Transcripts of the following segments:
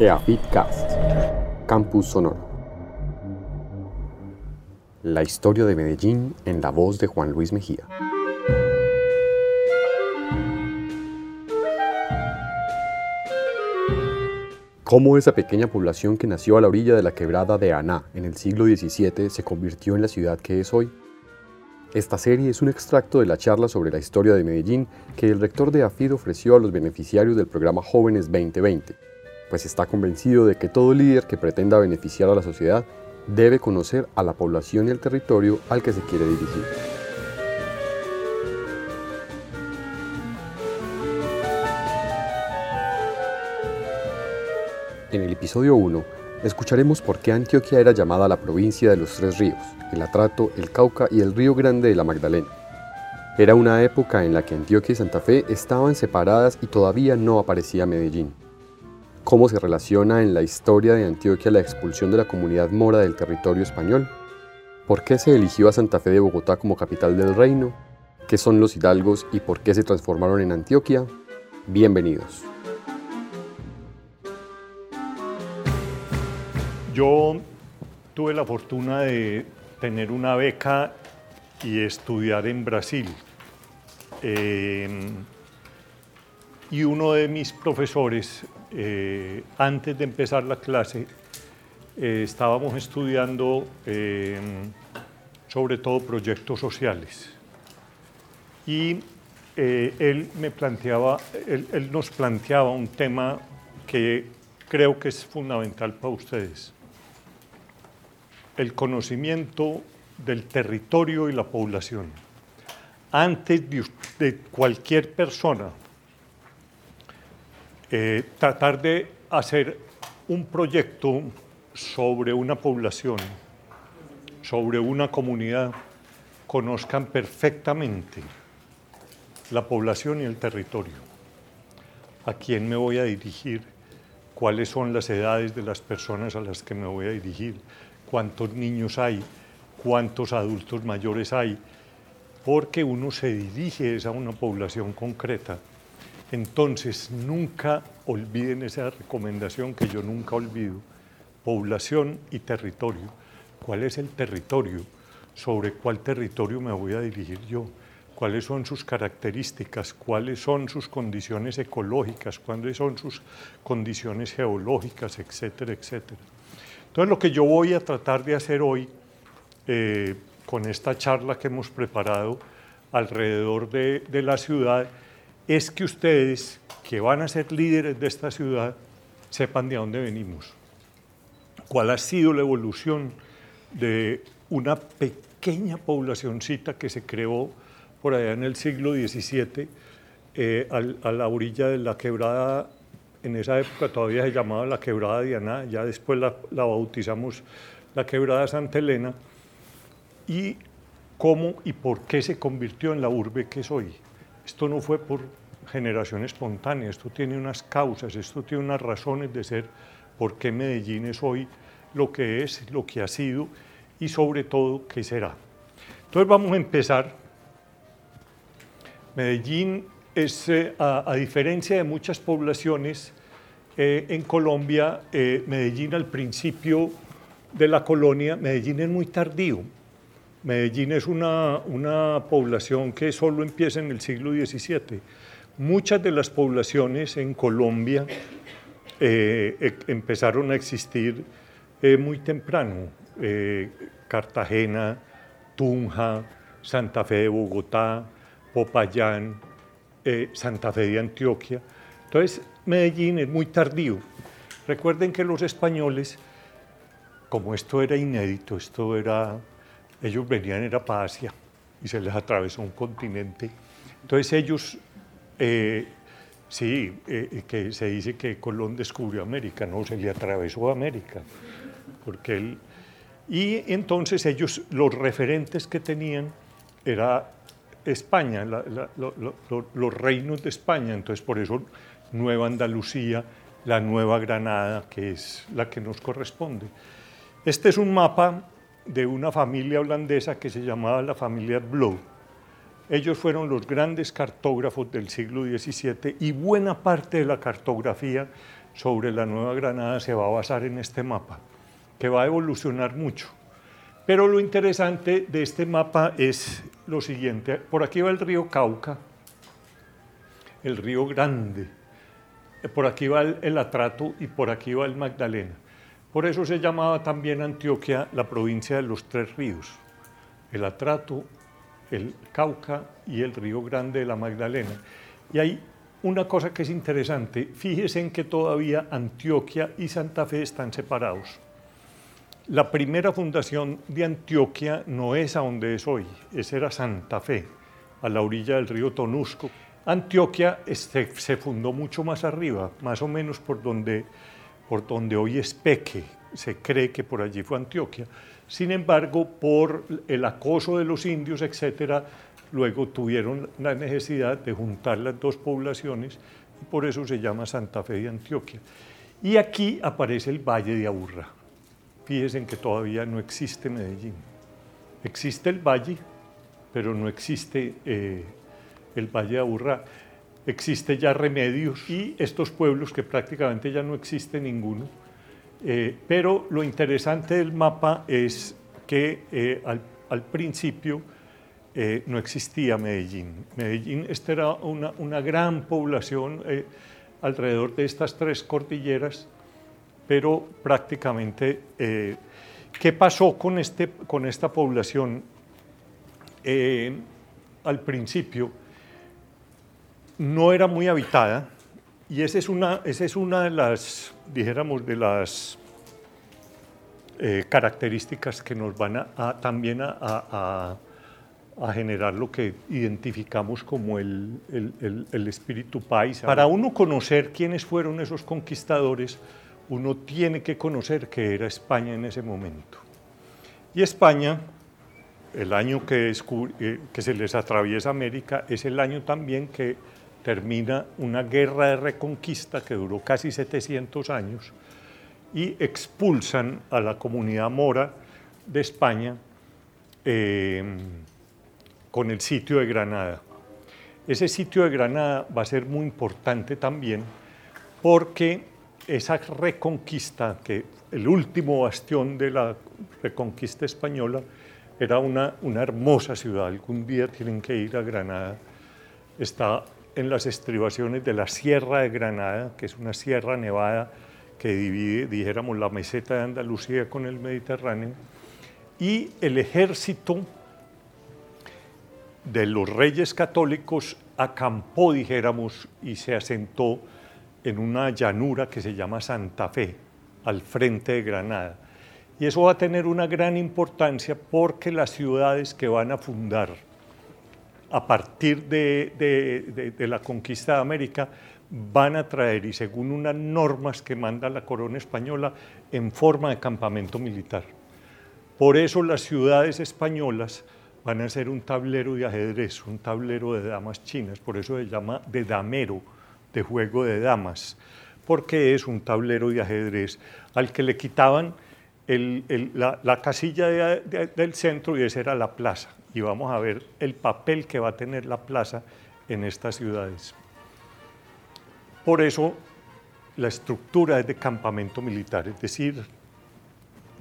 EAFITcast, Campus Sonoro. La historia de Medellín en la voz de Juan Luis Mejía. Cómo esa pequeña población que nació a la orilla de la quebrada de Aná en el siglo XVII se convirtió en la ciudad que es hoy. Esta serie es un extracto de la charla sobre la historia de Medellín que el rector de AFID ofreció a los beneficiarios del programa Jóvenes 2020, pues está convencido de que todo líder que pretenda beneficiar a la sociedad debe conocer a la población y el territorio al que se quiere dirigir. En el episodio 1 escucharemos por qué Antioquia era llamada la provincia de los tres ríos, el Atrato, el Cauca y el Río Grande de la Magdalena. Era una época en la que Antioquia y Santa Fe estaban separadas y todavía no aparecía Medellín. ¿Cómo se relaciona en la historia de Antioquia la expulsión de la comunidad mora del territorio español? ¿Por qué se eligió a Santa Fe de Bogotá como capital del reino? ¿Qué son los hidalgos y por qué se transformaron en Antioquia? Bienvenidos. Yo tuve la fortuna de tener una beca y estudiar en Brasil. Eh, y uno de mis profesores, eh, antes de empezar la clase, eh, estábamos estudiando sobre todo proyectos sociales. Y él, me planteaba, él nos planteaba un tema que creo que es fundamental para ustedes el conocimiento del territorio y la población. Antes de, cualquier persona, eh, tratar de hacer un proyecto sobre una población, sobre una comunidad, conozcan perfectamente la población y el territorio. ¿A quién me voy a dirigir? ¿Cuáles son las edades de las personas a las que me voy a dirigir? cuántos niños hay, cuántos adultos mayores hay, porque uno se dirige a una población concreta. Entonces, nunca olviden esa recomendación que yo nunca olvido, población y territorio. ¿Cuál es el territorio? ¿Sobre cuál territorio me voy a dirigir yo? ¿Cuáles son sus características? ¿Cuáles son sus condiciones ecológicas? ¿Cuáles son sus condiciones geológicas? Etcétera, etcétera. Entonces lo que yo voy a tratar de hacer hoy eh, con esta charla que hemos preparado alrededor de, de la ciudad es que ustedes, que van a ser líderes de esta ciudad, sepan de dónde venimos, cuál ha sido la evolución de una pequeña poblacioncita que se creó por allá en el siglo XVII eh, a la orilla de la quebrada en esa época todavía se llamaba la quebrada Diana, ya después la, bautizamos la quebrada Santa Elena, y cómo y por qué se convirtió en la urbe que es hoy. Esto no fue por generación espontánea, esto tiene unas causas, esto tiene unas razones de ser, por qué Medellín es hoy lo que es, lo que ha sido y sobre todo qué será. Entonces vamos a empezar. Medellín es, eh, a, diferencia de muchas poblaciones eh, en Colombia, eh, Medellín al principio de la colonia, Medellín es muy tardío. Medellín es una, una población que solo empieza en el siglo XVII. Muchas de las poblaciones en Colombia e, empezaron a existir muy temprano. Cartagena, Tunja, Santa Fe de Bogotá, Popayán, eh, Santa Fe de Antioquia. Entonces, Medellín es muy tardío. Recuerden que los españoles, como esto era inédito, esto era, ellos venían era para Asia y se les atravesó un continente. Entonces ellos, eh, sí, eh, que se dice que Colón descubrió América, no, se le atravesó América, porque él, y entonces ellos, los referentes que tenían era España, los reinos de España, entonces por eso Nueva Andalucía, la Nueva Granada, que es la que nos corresponde. Este es un mapa de una familia holandesa que se llamaba la familia Blow. Ellos fueron los grandes cartógrafos del siglo XVII y buena parte de la cartografía sobre la Nueva Granada se va a basar en este mapa, que va a evolucionar mucho. Pero lo interesante de este mapa es lo siguiente. Por aquí va el río Cauca, el río Grande. Por aquí va el, Atrato y por aquí va el Magdalena. Por eso se llamaba también Antioquia la provincia de los tres ríos. El Atrato, el Cauca y el río Grande de la Magdalena. Y hay una cosa que es interesante. Fíjense en que todavía Antioquia y Santa Fe están separados. La primera fundación de Antioquia no es a donde es hoy, esa era Santa Fe, a la orilla del río Tonusco. Antioquia se fundó mucho más arriba, más o menos por donde, por donde hoy es Peque, se cree que por allí fue Antioquia. Sin embargo, por el acoso de los indios, etcétera, luego tuvieron la necesidad de juntar las dos poblaciones y por eso se llama Santa Fe de Antioquia. Y aquí aparece el Valle de Aburrá fíjense que todavía no existe Medellín. Existe el valle, pero no existe eh, el Valle de Aburrá. Existe ya Remedios y estos pueblos que prácticamente ya no existe ninguno. Eh, pero lo interesante del mapa es que eh, al, principio no existía Medellín. Medellín, esta era una, una gran población alrededor de estas tres cordilleras pero prácticamente, eh, ¿qué pasó con, este, con esta población? Eh, al principio no era muy habitada y esa es una, esa es una de las, dijéramos, de las eh, características que nos van a, también a, generar lo que identificamos como el, el, el espíritu paisa. Para uno conocer quiénes fueron esos conquistadores, uno tiene que conocer que era España en ese momento. Y España, el año que, eh, que se les atraviesa América, es el año también que termina una guerra de reconquista que duró casi 700 años y expulsan a la comunidad mora de España eh, con el sitio de Granada. Ese sitio de Granada va a ser muy importante también porque esa reconquista, que el último bastión de la reconquista española, era una, una hermosa ciudad. Algún día tienen que ir a Granada. Está en las estribaciones de la Sierra de Granada, que es una sierra nevada que divide, dijéramos, la meseta de Andalucía con el Mediterráneo, y el ejército de los reyes católicos acampó, dijéramos, y se asentó en una llanura que se llama Santa Fe, al frente de Granada. Y eso va a tener una gran importancia porque las ciudades que van a fundar a partir de, la conquista de América van a traer, y según unas normas que manda la corona española, en forma de campamento militar. Por eso las ciudades españolas van a ser un tablero de ajedrez, un tablero de damas chinas, por eso se llama de damero de juego de damas, porque es un tablero de ajedrez al que le quitaban la, casilla del centro y esa era la plaza. Y vamos a ver el papel que va a tener la plaza en estas ciudades. Por eso la estructura es de campamento militar, es decir,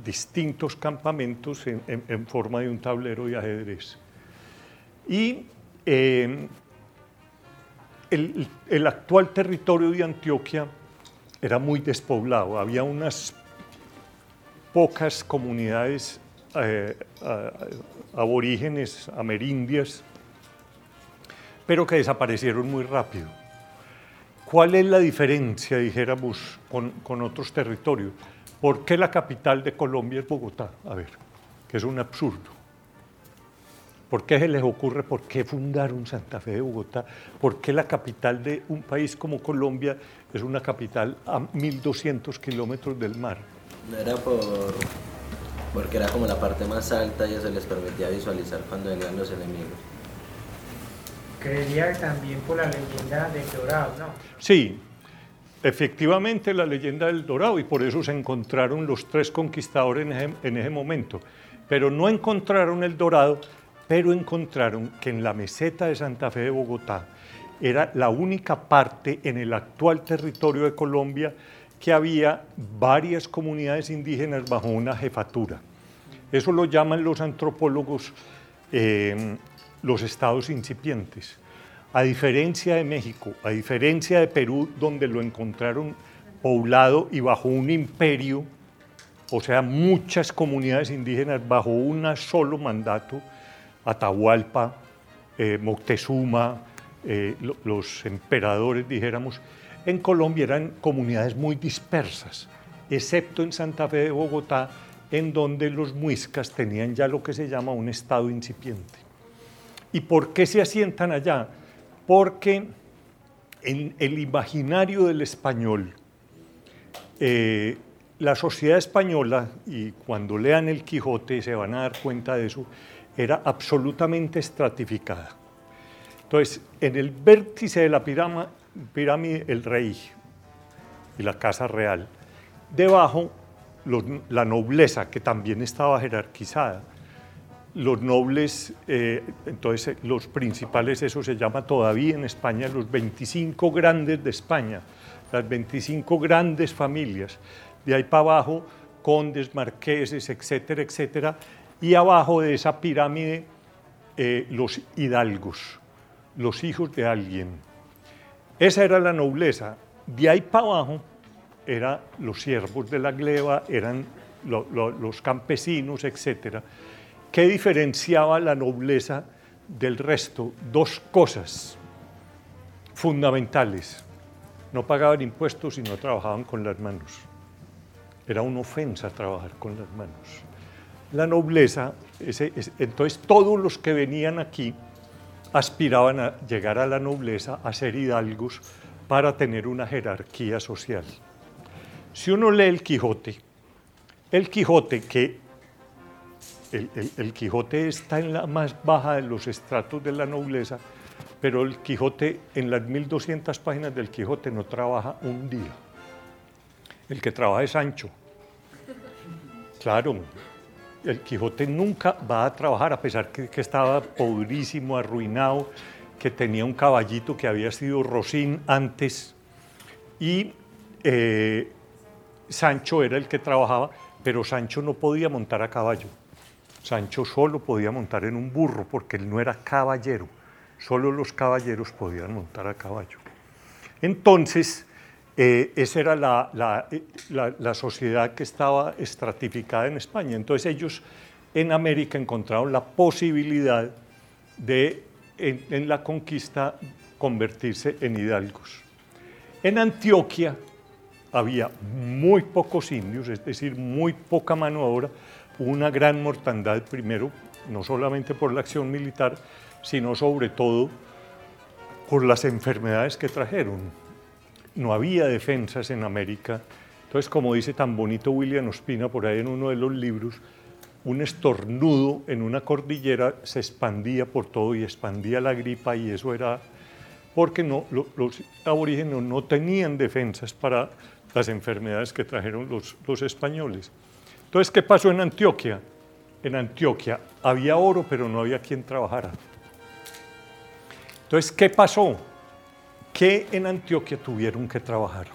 distintos campamentos en, forma de un tablero de ajedrez. Y eh, el, actual territorio de Antioquia era muy despoblado, había unas pocas comunidades eh, aborígenes, amerindias, pero que desaparecieron muy rápido. ¿Cuál es la diferencia, dijéramos, con, con, otros territorios? ¿Por qué la capital de Colombia es Bogotá? A ver, que es un absurdo. ¿Por qué se les ocurre por qué fundaron Santa Fe de Bogotá? ¿Por qué la capital de un país como Colombia es una capital a 1.200 kilómetros del mar? No era por, porque era como la parte más alta y eso les permitía visualizar cuando venían los enemigos. Creería también por la leyenda del Dorado, ¿no? Sí, efectivamente la leyenda del Dorado y por eso se encontraron los tres conquistadores en ese, en ese momento. Pero no encontraron el Dorado pero encontraron que en la meseta de Santa Fe de Bogotá era la única parte en el actual territorio de Colombia que había varias comunidades indígenas bajo una jefatura. Eso lo llaman los antropólogos eh, los estados incipientes. A diferencia de México, a diferencia de Perú, donde lo encontraron poblado y bajo un imperio, o sea, muchas comunidades indígenas bajo un solo mandato, Atahualpa, eh, Moctezuma, eh, los emperadores, dijéramos, en Colombia eran comunidades muy dispersas, excepto en Santa Fe de Bogotá, en donde los muiscas tenían ya lo que se llama un estado incipiente. ¿Y por qué se asientan allá? Porque en el imaginario del español, eh, la sociedad española, y cuando lean el Quijote se van a dar cuenta de eso, era absolutamente estratificada. Entonces, en el vértice de la pirámide, el rey y la casa real. Debajo, la nobleza, que también estaba jerarquizada. Los nobles, eh, entonces los principales, eso se llama todavía en España los 25 grandes de España, las 25 grandes familias. De ahí para abajo, condes, marqueses, etcétera, etcétera. Y abajo de esa pirámide, eh, los hidalgos, los hijos de alguien. Esa era la nobleza. De ahí para abajo eran los siervos de la gleba, eran los campesinos, etc. ¿Qué diferenciaba la nobleza del resto? Dos cosas fundamentales. No pagaban impuestos y no trabajaban con las manos. Era una ofensa trabajar con las manos. La nobleza, entonces todos los que venían aquí aspiraban a llegar a la nobleza, a ser hidalgos, para tener una jerarquía social. Si uno lee el Quijote, el Quijote que el, Quijote está en la más baja de los estratos de la nobleza, pero el Quijote, en las 1200 páginas del Quijote, no trabaja un día. El que trabaja es Sancho. Claro, el Quijote nunca va a trabajar, a pesar que, que estaba pobrísimo, arruinado, que tenía un caballito que había sido Rosín antes, y eh, Sancho era el que trabajaba, pero Sancho no podía montar a caballo. Sancho solo podía montar en un burro, porque él no era caballero. Solo los caballeros podían montar a caballo. Entonces, eh, esa era eh, la, sociedad que estaba estratificada en España. Entonces ellos en América encontraron la posibilidad de, en, la conquista, convertirse en hidalgos. En Antioquia había muy pocos indios, es decir, muy poca mano obra, una gran mortandad primero, no solamente por la acción militar, sino sobre todo por las enfermedades que trajeron no había defensas en América. Entonces, como dice tan bonito William Ospina por ahí en uno de los libros, un estornudo en una cordillera se expandía por todo y expandía la gripa y eso era porque no, los aborígenes no tenían defensas para las enfermedades que trajeron los, los españoles. Entonces, ¿qué pasó en Antioquia? En Antioquia había oro, pero no había quien trabajara. Entonces, ¿qué pasó? Que en Antioquia tuvieron que trabajar.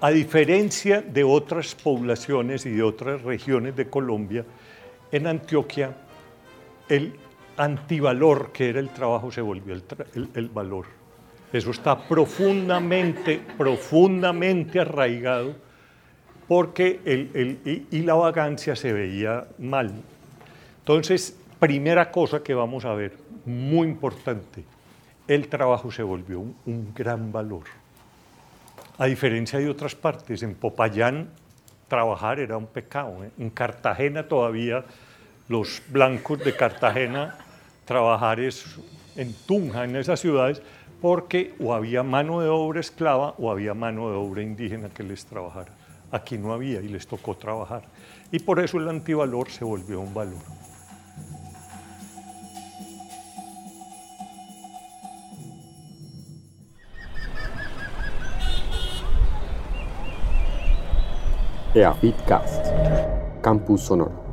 A diferencia de otras poblaciones y de otras regiones de Colombia, en Antioquia el antivalor que era el trabajo se volvió el, valor. Eso está profundamente, profundamente arraigado porque y la vagancia se veía mal. Entonces, primera cosa que vamos a ver, muy importante, el trabajo se volvió un, gran valor. A diferencia de otras partes, en Popayán trabajar era un pecado. ¿eh? En Cartagena todavía los blancos de Cartagena trabajar en Tunja, en esas ciudades, porque o había mano de obra esclava o había mano de obra indígena que les trabajara. Aquí no había y les tocó trabajar. Y por eso el antivalor se volvió un valor. EAFITCAST, Campus Sonoro.